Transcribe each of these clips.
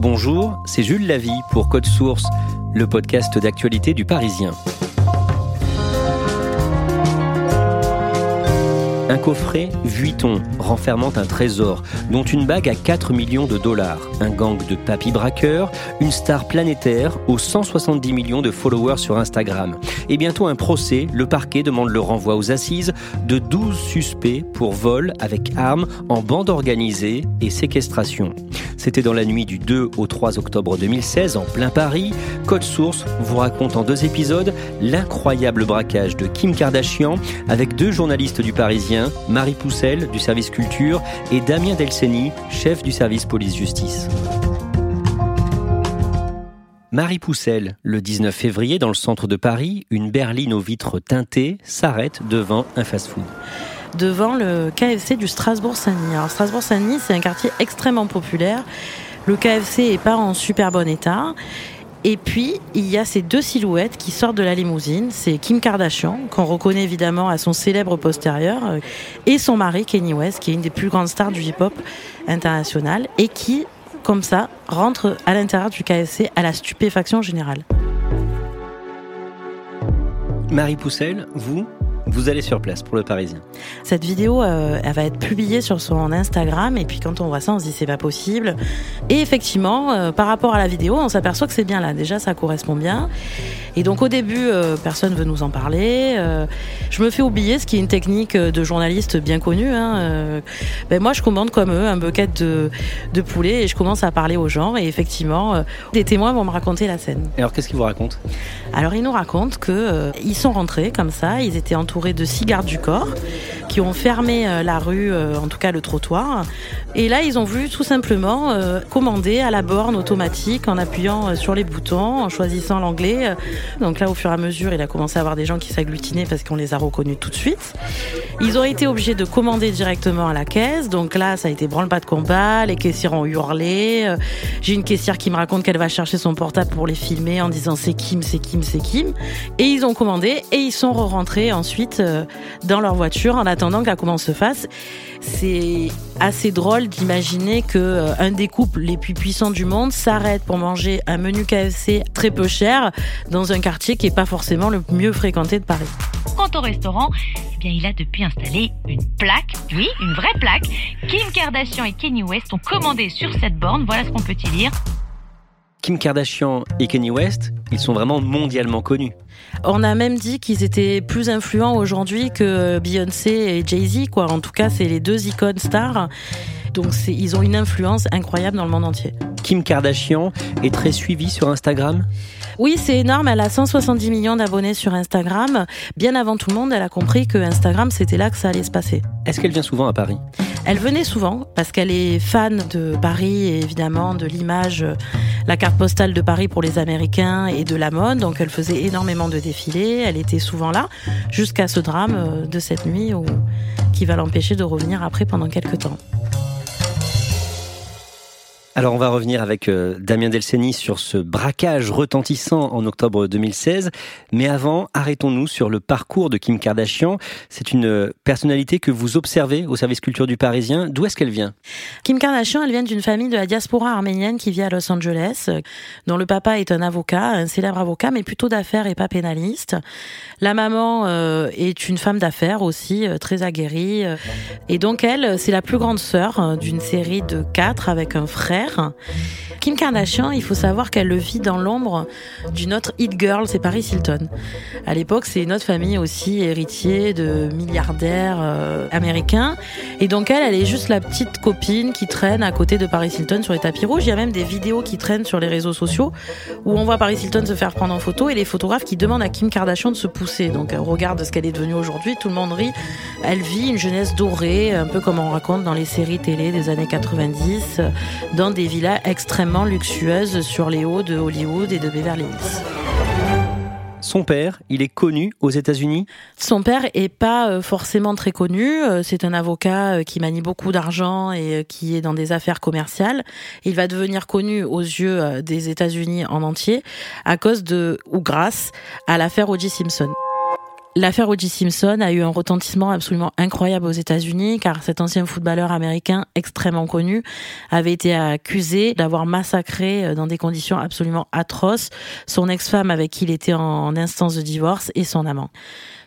Bonjour, c'est Jules Lavie pour Code Source, le podcast d'actualité du Parisien. Un coffret Vuitton renfermant un trésor, dont une bague à 4 millions de dollars, un gang de papy braqueurs, une star planétaire aux 170 millions de followers sur Instagram. Et bientôt un procès, le parquet demande le renvoi aux assises de 12 suspects pour vol avec armes en bande organisée et séquestration. C'était dans la nuit du 2 au 3 octobre 2016 en plein Paris. Code Source vous raconte en deux épisodes l'incroyable braquage de Kim Kardashian avec deux journalistes du Parisien Marie Poussel du service culture et Damien Delceni, chef du service police-justice. Marie Poussel, le 19 février, dans le centre de Paris, une berline aux vitres teintées s'arrête devant un fast-food devant le KFC du Strasbourg-Saint-Denis. Alors Strasbourg-Saint-Denis, c'est un quartier extrêmement populaire. Le KFC est pas en super bon état. Et puis, il y a ces deux silhouettes qui sortent de la limousine. C'est Kim Kardashian, qu'on reconnaît évidemment à son célèbre postérieur, euh, et son mari, Kenny West, qui est une des plus grandes stars du hip-hop international, et qui, comme ça, rentre à l'intérieur du KFC à la stupéfaction générale. Marie Poussel, vous, vous allez sur place pour le Parisien. Cette vidéo, euh, elle va être publiée sur son Instagram et puis quand on voit ça, on se dit c'est pas possible. Et effectivement, euh, par rapport à la vidéo, on s'aperçoit que c'est bien là. Déjà, ça correspond bien. Et donc au début, euh, personne veut nous en parler. je me fais oublier, ce qui est une technique de journaliste bien connue. Hein. Ben moi, je commande comme eux un bucket de, de poulet et je commence à parler aux gens. Et effectivement, des témoins vont me raconter la scène. Et alors, qu'est-ce qu'ils vous racontent? Alors, ils nous racontent que ils sont rentrés comme ça, ils étaient entourés de six gardes du corps qui ont fermé euh, la rue, euh, en tout cas le trottoir. Et là, ils ont voulu tout simplement euh, commander à la borne automatique en appuyant sur les boutons, en choisissant l'anglais. Donc là, au fur et à mesure, il a commencé à avoir des gens qui s'agglutinaient parce qu'on les a reconnus tout de suite. Ils ont été obligés de commander directement à la caisse. Donc là, ça a été branle-pas de combat. Les caissières ont hurlé. J'ai une caissière qui me raconte qu'elle va chercher son portable pour les filmer en disant c'est Kim, c'est Kim, c'est Kim. Et ils ont commandé et ils sont rentrés ensuite dans leur voiture en attendant que la commande se fasse. C'est assez drôle d'imaginer que euh, un des couples les plus puissants du monde s'arrête pour manger un menu KFC très peu cher dans un quartier qui est pas forcément le mieux fréquenté de Paris. Quant au restaurant, eh bien, il a depuis installé une plaque, oui, une vraie plaque. Kim Kardashian et Kanye West ont commandé sur cette borne. Voilà ce qu'on peut y lire. Kim Kardashian et Kanye West, ils sont vraiment mondialement connus. On a même dit qu'ils étaient plus influents aujourd'hui que Beyoncé et Jay-Z, quoi. En tout cas, c'est les deux icônes stars. Donc ils ont une influence incroyable dans le monde entier. Kim Kardashian est très suivie sur Instagram? Oui, c'est énorme. Elle a 170 millions d'abonnés sur Instagram. Bien avant tout le monde, elle a compris que Instagram, c'était là que ça allait se passer. Est-ce qu'elle vient souvent à Paris? Elle venait souvent parce qu'elle est fan de Paris et évidemment de l'image, la carte postale de Paris pour les Américains et de la mode. Donc elle faisait énormément de défilés. Elle était souvent là jusqu'à ce drame euh, de cette nuit qui va l'empêcher de revenir après pendant quelques temps. Alors on va revenir avec euh, Damien Delceni sur ce braquage retentissant en octobre 2016. Mais avant, arrêtons-nous sur le parcours de Kim Kardashian. C'est une euh, personnalité que vous observez au service culture du Parisien. D'où est-ce qu'elle vient? Kim Kardashian, elle vient d'une famille de la diaspora arménienne qui vit à Los Angeles, euh, dont le papa est un avocat, un célèbre avocat, mais plutôt d'affaires et pas pénaliste. La maman est une femme d'affaires aussi, très aguerrie. Et donc elle, c'est la plus grande sœur d'une série de quatre avec un frère. Kim Kardashian, il faut savoir qu'elle le vit dans l'ombre d'une autre hit girl, c'est Paris Hilton. À l'époque, c'est une autre famille aussi héritier de milliardaires euh, américains. Et donc elle, elle est juste la petite copine qui traîne à côté de Paris Hilton sur les tapis rouges. Il y a même des vidéos qui traînent sur les réseaux sociaux où on voit Paris Hilton se faire prendre en photo et les photographes qui demandent à Kim Kardashian de se pousser. Donc euh, regarde ce qu'elle est devenue aujourd'hui, tout le monde rit. Elle vit une jeunesse dorée, un peu comme on raconte dans les séries télé des années 90, dans des villas extrêmement luxueuses sur les hauts de Hollywood et de Beverly Hills. Son père, il est connu aux États-Unis? Son père est pas euh, forcément très connu. Euh, c'est un avocat euh, qui manie beaucoup d'argent et qui est dans des affaires commerciales. Il va devenir connu aux yeux des États-Unis en entier à cause de ou grâce à l'affaire O.J. Simpson. L'affaire O.J. Simpson a eu un retentissement absolument incroyable aux États-Unis car cet ancien footballeur américain extrêmement connu avait été accusé d'avoir massacré euh, dans des conditions absolument atroces son ex-femme avec qui il était en instance de divorce et son amant.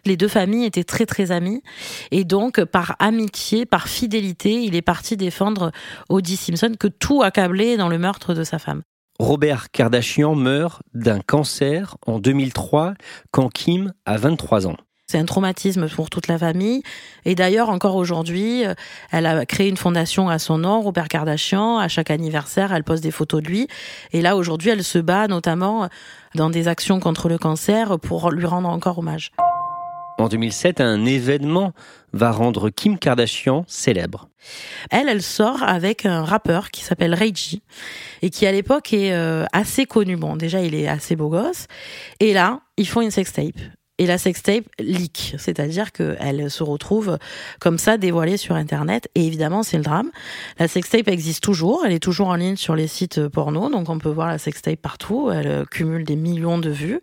Les deux familles étaient très très amies et donc par amitié, par fidélité, il est parti défendre O.J. Simpson que tout accablait dans le meurtre de sa femme. Robert Kardashian meurt d'un cancer en 2003 quand Kim a 23 ans. C'est un traumatisme pour toute la famille. Et d'ailleurs, encore aujourd'hui, euh, elle a créé une fondation à son nom, Robert Kardashian. À chaque anniversaire, elle pose des photos de lui. Et là, aujourd'hui, elle se bat notamment dans des actions contre le cancer pour lui rendre encore hommage. En 2007, un événement va rendre Kim Kardashian célèbre. Elle, elle sort avec un rappeur qui s'appelle Reggie et qui à l'époque est euh, assez connu. Bon, déjà, il est assez beau gosse. Et là, ils font une sextape. Et la sextape leak, c'est-à-dire qu'elle se retrouve comme ça dévoilée sur Internet. Et évidemment, c'est le drame. La sextape existe toujours, elle est toujours en ligne sur les sites porno, donc on peut voir la sextape partout. Elle cumule des millions de vues.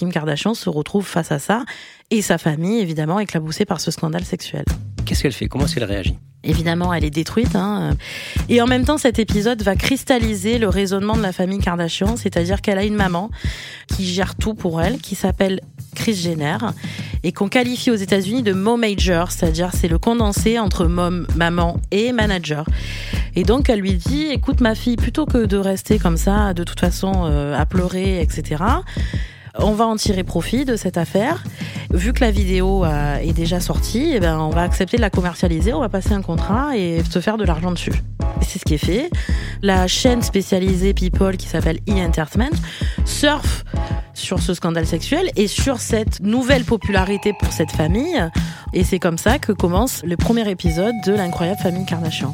Kim Kardashian se retrouve face à ça et sa famille, évidemment, éclaboussée par ce scandale sexuel. Qu'est-ce qu'elle fait? Comment est-ce qu'elle réagit? Évidemment, elle est détruite. Hein. Et en même temps, cet épisode va cristalliser le raisonnement de la famille Kardashian, c'est-à-dire qu'elle a une maman qui gère tout pour elle, qui s'appelle Chris Jenner, et qu'on qualifie aux États-Unis de mom major, c'est-à-dire c'est le condensé entre mom, maman et manager. Et donc elle lui dit, écoute ma fille, plutôt que de rester comme ça, de toute façon euh, à pleurer, etc. On va en tirer profit de cette affaire. Vu que la vidéo euh, est déjà sortie, eh ben, on va accepter de la commercialiser, on va passer un contrat et se faire de l'argent dessus. C'est ce qui est fait. La chaîne spécialisée People qui s'appelle E-Entertainment surfe sur ce scandale sexuel et sur cette nouvelle popularité pour cette famille. Et c'est comme ça que commence le premier épisode de l'incroyable famille Kardashian.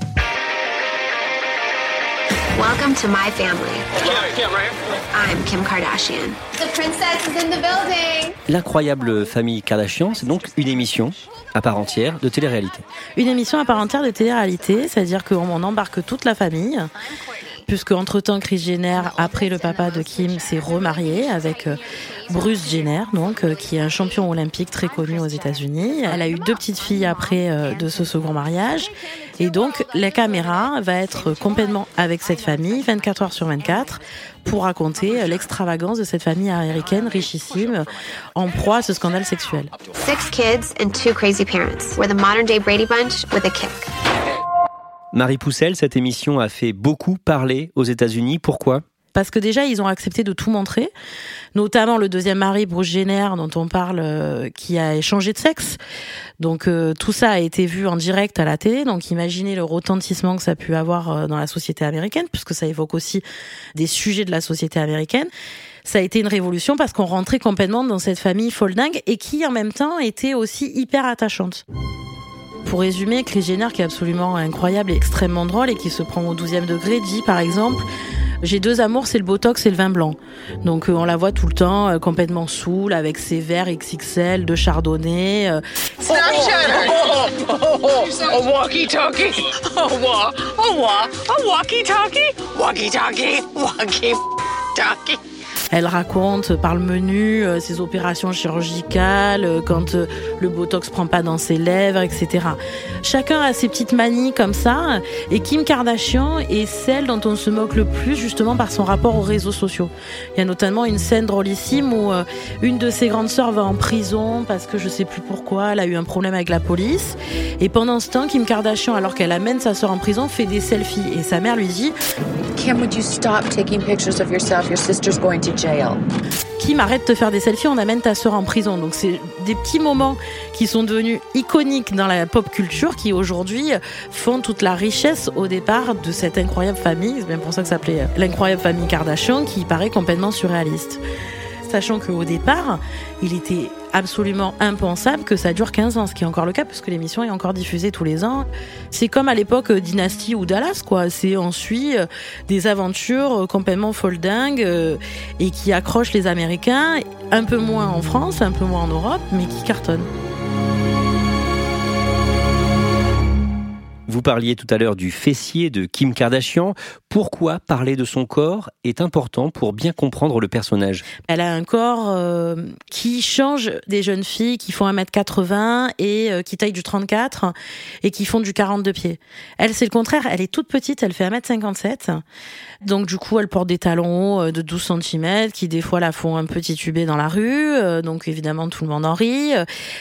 Welcome to my family. I'm Kim Kardashian. The princess is in the building. L'incroyable famille Kardashian, c'est donc une émission à part entière de télé-réalité. Une émission à part entière de télé-réalité, c'est-à-dire qu'on embarque toute la famille puisque entre-temps, Chris Jenner, après le papa de Kim, s'est remarié avec euh, Bruce Jenner, donc, euh, qui est un champion olympique très connu aux États-Unis. Elle a eu deux petites filles après euh, de ce second mariage. Et donc, la caméra va être complètement avec cette famille, 24 heures sur 24, pour raconter l'extravagance de cette famille américaine richissime, en proie à ce scandale sexuel. Six kids and two crazy parents. We're the modern day Brady Bunch with a kick. Marie Poussel, cette émission a fait beaucoup parler aux États-Unis. Pourquoi? Parce que déjà ils ont accepté de tout montrer, notamment le deuxième mari Bruce Jenner dont on parle, euh, qui a échangé de sexe. Donc euh, tout ça a été vu en direct à la télé. Donc imaginez le retentissement que ça a pu avoir euh, dans la société américaine, puisque ça évoque aussi des sujets de la société américaine. Ça a été une révolution parce qu'on rentrait complètement dans cette famille folle dingue et qui en même temps était aussi hyper attachante. Pour résumer, Chris Jenner, qui est absolument incroyable et extrêmement drôle et qui se prend au 12e degré, dit par exemple j'ai deux amours, c'est le Botox et le vin blanc. Donc euh, on la voit tout le temps euh, complètement saoule avec ses verres XXL de chardonnay. Euh. Snapchat oh, oh, oh, walkie-talkie Oh, wa, oh, wa, a walkie-talkie Walkie-talkie Walkie-talkie Elle raconte par le menu euh, ses opérations chirurgicales, euh, quand euh, le botox prend pas dans ses lèvres, etc. Chacun a ses petites manies comme ça. Et Kim Kardashian est celle dont on se moque le plus justement par son rapport aux réseaux sociaux. Il y a notamment une scène drôlissime où une de ses grandes sœurs va en prison parce que je sais plus pourquoi, elle a eu un problème avec la police. Et pendant ce temps, Kim Kardashian, alors qu'elle amène sa sœur en prison, fait des selfies. Et sa mère lui dit Kim, would you stop taking pictures of yourself? Your sister's going to jail. Kim, arrête de faire des selfies, on amène ta sœur en prison. Donc c'est des petits moments qui sont devenus iconiques dans la pop culture qui aujourd'hui font toute la richesse au départ de cette incroyable famille. C'est bien pour ça que ça s'appelait l'incroyable famille Kardashian qui paraît complètement surréaliste sachant qu'au départ, il était absolument impensable que ça dure 15 ans, ce qui est encore le cas puisque l'émission est encore diffusée tous les ans. C'est comme à l'époque euh, Dynasty ou Dallas, quoi. C'est on suit euh, des aventures euh, complètement foldingues et qui accrochent les Américains, un peu moins en France, un peu moins en Europe, mais qui cartonnent. Vous parliez tout à l'heure du fessier de Kim Kardashian. Pourquoi parler de son corps est important pour bien comprendre le personnage? Elle a un corps euh, qui change des jeunes filles qui font 1m80 et euh, qui taillent du 34 et qui font du 42 pieds. Elle, c'est le contraire. Elle est toute petite, elle fait 1m57. Donc du coup, elle porte des talons euh, de 12 cm qui des fois la font un peu tituber dans la rue. Donc évidemment, tout le monde en rit.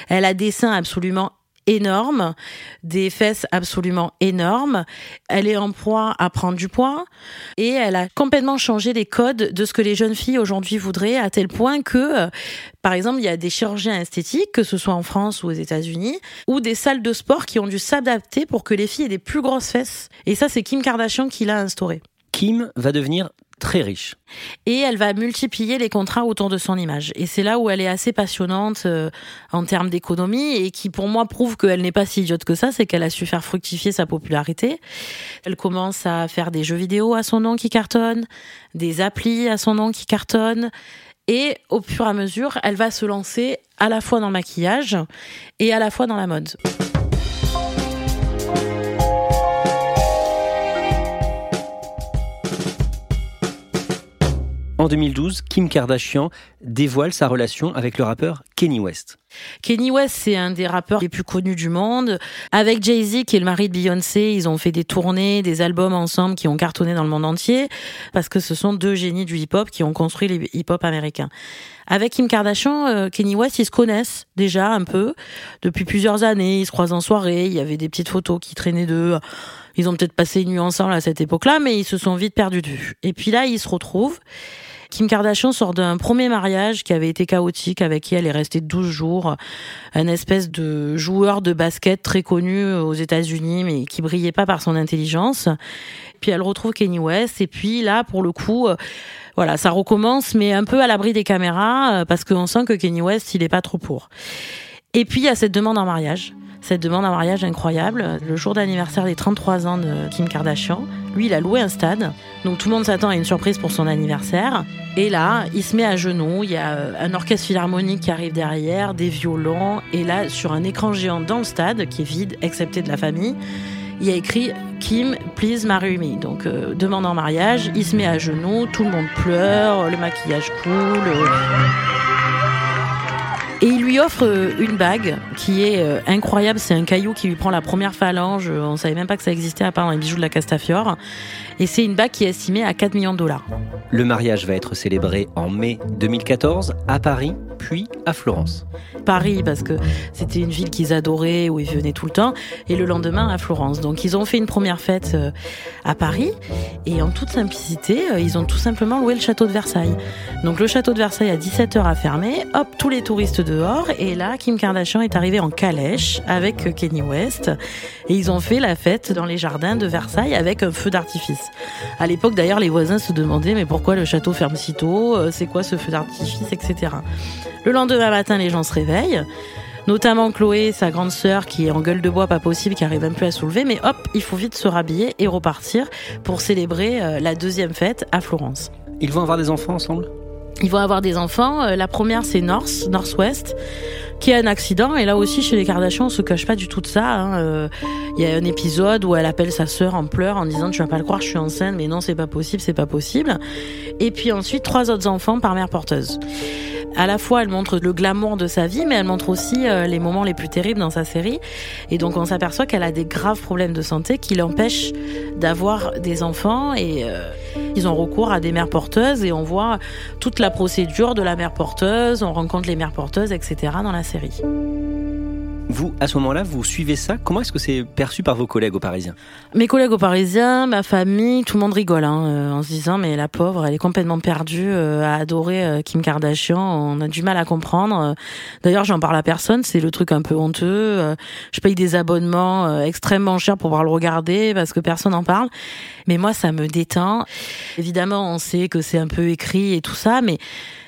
Elle a des seins absolument énorme, des fesses absolument énormes. Elle est en proie à prendre du poids et elle a complètement changé les codes de ce que les jeunes filles aujourd'hui voudraient à tel point que, euh, par exemple, il y a des chirurgiens esthétiques, que ce soit en France ou aux États-Unis, ou des salles de sport qui ont dû s'adapter pour que les filles aient des plus grosses fesses. Et ça, c'est Kim Kardashian qui l'a instauré. Kim va devenir très riche. Et elle va multiplier les contrats autour de son image. Et c'est là où elle est assez passionnante euh, en termes d'économie et qui pour moi prouve qu'elle n'est pas si idiote que ça, c'est qu'elle a su faire fructifier sa popularité. Elle commence à faire des jeux vidéo à son nom qui cartonnent, des applis à son nom qui cartonnent. Et au fur et à mesure, elle va se lancer à la fois dans le maquillage et à la fois dans la mode. En 2012, Kim Kardashian dévoile sa relation avec le rappeur Kenny West. Kenny West, c'est un des rappeurs les plus connus du monde. Avec Jay-Z, qui est le mari de Beyoncé, ils ont fait des tournées, des albums ensemble qui ont cartonné dans le monde entier, parce que ce sont deux génies du hip-hop qui ont construit les hip-hop américains. Avec Kim Kardashian, euh, Kenny West, ils se connaissent déjà un peu depuis plusieurs années. Ils se croisent en soirée. Il y avait des petites photos qui traînaient d'eux. Ils ont peut-être passé une nuit ensemble à cette époque-là, mais ils se sont vite perdus de vue. Et puis là, ils se retrouvent. Kim Kardashian sort d'un premier mariage qui avait été chaotique, avec qui elle est restée 12 jours. Un espèce de joueur de basket très connu aux États-Unis, mais qui brillait pas par son intelligence. Puis elle retrouve Kenny West, et puis là, pour le coup, euh, voilà, ça recommence, mais un peu à l'abri des caméras, euh, parce qu'on sent que Kenny West, il est pas trop pour. Et puis, il y a cette demande en mariage cette demande en mariage incroyable. Le jour d'anniversaire des 33 ans de Kim Kardashian, lui, il a loué un stade. Donc tout le monde s'attend à une surprise pour son anniversaire. Et là, il se met à genoux. Il y a euh, un orchestre philharmonique qui arrive derrière, des violons. Et là, sur un écran géant dans le stade, qui est vide, excepté de la famille, il y a écrit Kim, please marry me. Donc, euh, demande en mariage. Il se met à genoux, tout le monde pleure, le maquillage coule. Et il lui offre euh, une bague qui est euh, incroyable. C'est un caillou qui lui prend la première phalange. On savait même pas que ça existait à part dans les bijoux de la Castafiore. Et c'est une bague qui est estimée à 4 millions de dollars. Le mariage va être célébré en mai 2014 à Paris, puis à Florence. Paris, parce que c'était une ville qu'ils adoraient, où ils venaient tout le temps, et le lendemain à Florence. Donc ils ont fait une première fête euh, à Paris, et en toute simplicité, euh, ils ont tout simplement loué le château de Versailles. Donc le château de Versailles à 17h a fermé, hop, tous les touristes dehors, et là, Kim Kardashian est arrivée en calèche avec Kenny West, et ils ont fait la fête dans les jardins de Versailles avec un feu d'artifice. À l'époque, d'ailleurs, les voisins se demandaient mais pourquoi le château ferme si tôt? Euh, C'est quoi ce feu d'artifice, etc. Le lendemain matin, les gens se réveillent notamment Chloé, sa grande sœur, qui est en gueule de bois pas possible, qui arrive même plus à soulever, mais hop, il faut vite se rhabiller et repartir pour célébrer euh, la deuxième fête à Florence. Ils vont avoir des enfants ensemble? Ils vont avoir des enfants. Euh, la première, c'est North, Northwest. qui a un accident. Et là aussi, chez les Kardashians, on se cache pas du tout de ça. hein. Euh, Il y a un épisode où elle appelle sa sœur en pleurs en disant tu vas pas le croire, je suis enceinte, mais non, c'est pas possible, c'est pas possible. Et puis ensuite, trois autres enfants par mère porteuse. À la fois, elle montre le glamour de sa vie, mais elle montre aussi euh, les moments les plus terribles dans sa série. Et donc, on s'aperçoit qu'elle a des graves problèmes de santé qui l'empêchent d'avoir des enfants. Et euh, ils ont recours à des mères porteuses. Et on voit toute la procédure de la mère porteuse. On rencontre les mères porteuses, etc. dans la série. Vous, à ce moment-là, vous suivez ça Comment est-ce que c'est perçu par vos collègues aux Parisiens? Mes collègues au Parisien, ma famille, tout le monde rigole hein, euh, en se disant mais la pauvre, elle est complètement perdue euh, à adorer euh, Kim Kardashian. On a du mal à comprendre. D'ailleurs, j'en parle à personne. C'est le truc un peu honteux. Je paye des abonnements extrêmement chers pour pouvoir le regarder parce que personne n'en parle. Mais moi, ça me détend. Évidemment, on sait que c'est un peu écrit et tout ça, mais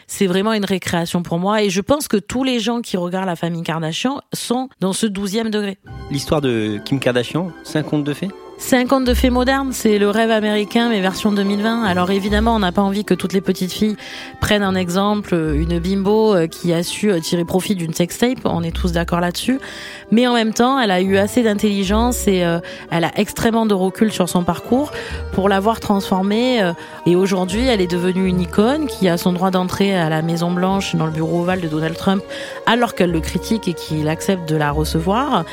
c'est vraiment une récréation pour moi. Et je pense que tous les gens qui regardent la famille Kardashian sont dans ce douzième degré. L'histoire de Kim Kardashian, c'est un conte de fées C'est un conte de fées moderne, c'est le rêve américain, mais version 2020. Alors évidemment, on n'a pas envie que toutes les petites filles prennent un exemple, une bimbo euh, qui a su euh, tirer profit d'une sextape, on est tous d'accord là-dessus. Mais en même temps, elle a eu assez d'intelligence et euh, elle a extrêmement de recul sur son parcours pour l'avoir transformée. euh, et aujourd'hui, elle est devenue une icône qui a son droit d'entrée à la Maison Blanche, dans le bureau ovale de Donald Trump, alors qu'elle le critique et qu'il accepte de la recevoir.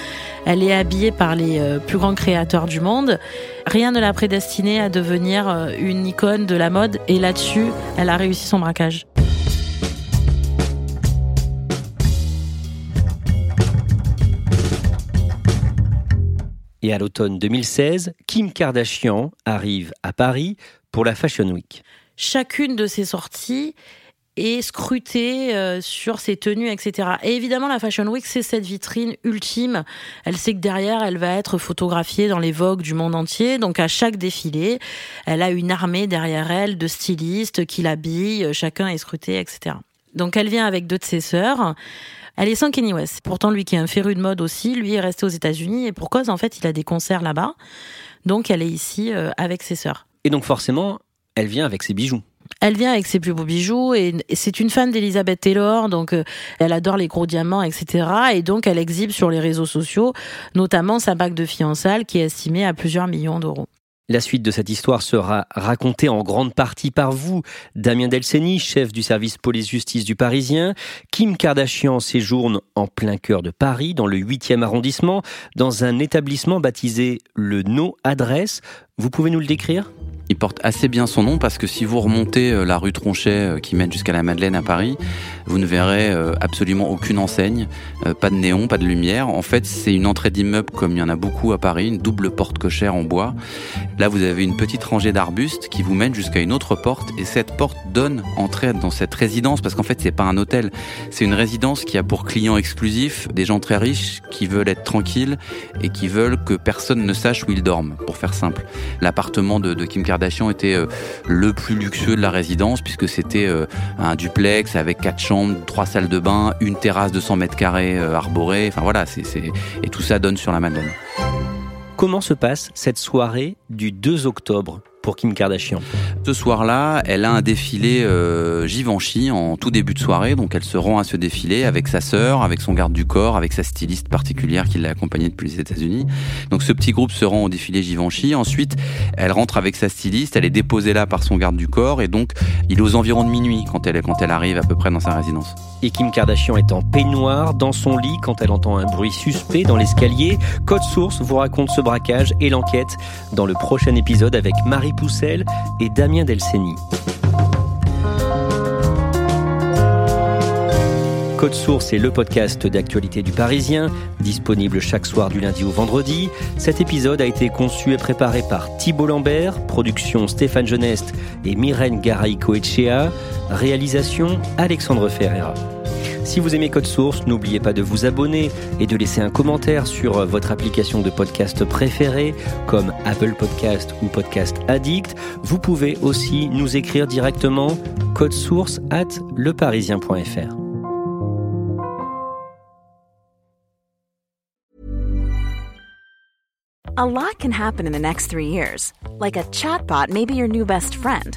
Elle est habillée par les euh, plus grands créateurs du monde. Rien ne l'a prédestinée à devenir euh, une icône de la mode et là-dessus, elle a réussi son braquage. Et à l'automne 2016, Kim Kardashian arrive à Paris pour la Fashion Week. Chacune de ses sorties est scrutée euh, sur ses tenues, etc. Et évidemment, la Fashion Week, c'est cette vitrine ultime. Elle sait que derrière, elle va être photographiée dans les vogues du monde entier. Donc, à chaque défilé, elle a une armée derrière elle de stylistes qui l'habillent. Chacun est scruté, etc. Donc, elle vient avec deux de ses sœurs. Elle est sans Kenny West. Pourtant, lui qui est un féru de mode aussi, lui est resté aux États-Unis et pour cause, en fait, il a des concerts là-bas. Donc, elle est ici euh, avec ses sœurs. Et donc forcément, elle vient avec ses bijoux. Elle vient avec ses plus beaux bijoux et c'est une fan d'Elizabeth Taylor, donc euh, elle adore les gros diamants, etc. Et donc elle exhibe sur les réseaux sociaux, notamment sa bague de fiançailles qui est estimée à plusieurs millions d'euros. La suite de cette histoire sera racontée en grande partie par vous, Damien Delceni, chef du service police-justice du Parisien. Kim Kardashian séjourne en plein cœur de Paris, dans le 8e arrondissement, dans un établissement baptisé le No Adresse. Vous pouvez nous le décrire? Il porte assez bien son nom parce que si vous remontez euh, la rue Tronchet euh, qui mène jusqu'à la Madeleine à Paris, vous ne verrez euh, absolument aucune enseigne, euh, pas de néon, pas de lumière. En fait, c'est une entrée d'immeuble comme il y en a beaucoup à Paris, une double porte cochère en bois. Là, vous avez une petite rangée d'arbustes qui vous mène jusqu'à une autre porte et cette porte donne entrée dans cette résidence parce qu'en fait, c'est pas un hôtel, c'est une résidence qui a pour clients exclusifs des gens très riches qui veulent être tranquilles et qui veulent que personne ne sache où ils dorment, pour faire simple. L'appartement de, de Kim Kardashian était euh, le plus luxueux de la résidence puisque c'était un duplex avec quatre chambres, trois salles de bain, une terrasse de 100 mètres carrés euh, arborée. Enfin voilà, et tout ça donne sur la Madeleine. Comment se passe cette soirée du 2 octobre? Pour Kim Kardashian Ce soir-là, elle a un défilé euh, Givenchy en tout début de soirée, donc elle se rend à ce défilé avec sa sœur, avec son garde du corps, avec sa styliste particulière qui l'a accompagnée depuis les États-Unis. Donc ce petit groupe se rend au défilé Givenchy. Ensuite, elle rentre avec sa styliste, elle est déposée là par son garde du corps et donc il est aux environs de minuit quand elle quand elle arrive à peu près dans sa résidence. Et Kim Kardashian est en peignoir dans son lit quand elle entend un bruit suspect dans l'escalier. Code Source vous raconte ce braquage et l'enquête dans le prochain épisode avec Marie Poussel et Damien Delceni. Code Source est le podcast d'actualité du Parisien, disponible chaque soir du lundi au vendredi. Cet épisode a été conçu et préparé par Thibault Lambert, production Stéphane Geneste et Myrène Garay-Coetchea, réalisation Alexandre Ferreira. Si vous aimez Code Source, n'oubliez pas de vous abonner et de laisser un commentaire sur votre application de podcast préférée, comme Apple Podcast ou Podcast Addict. Vous pouvez aussi nous écrire directement code source at leparisien.fr. A lot can happen in the next three years. Like a chatbot your new best friend.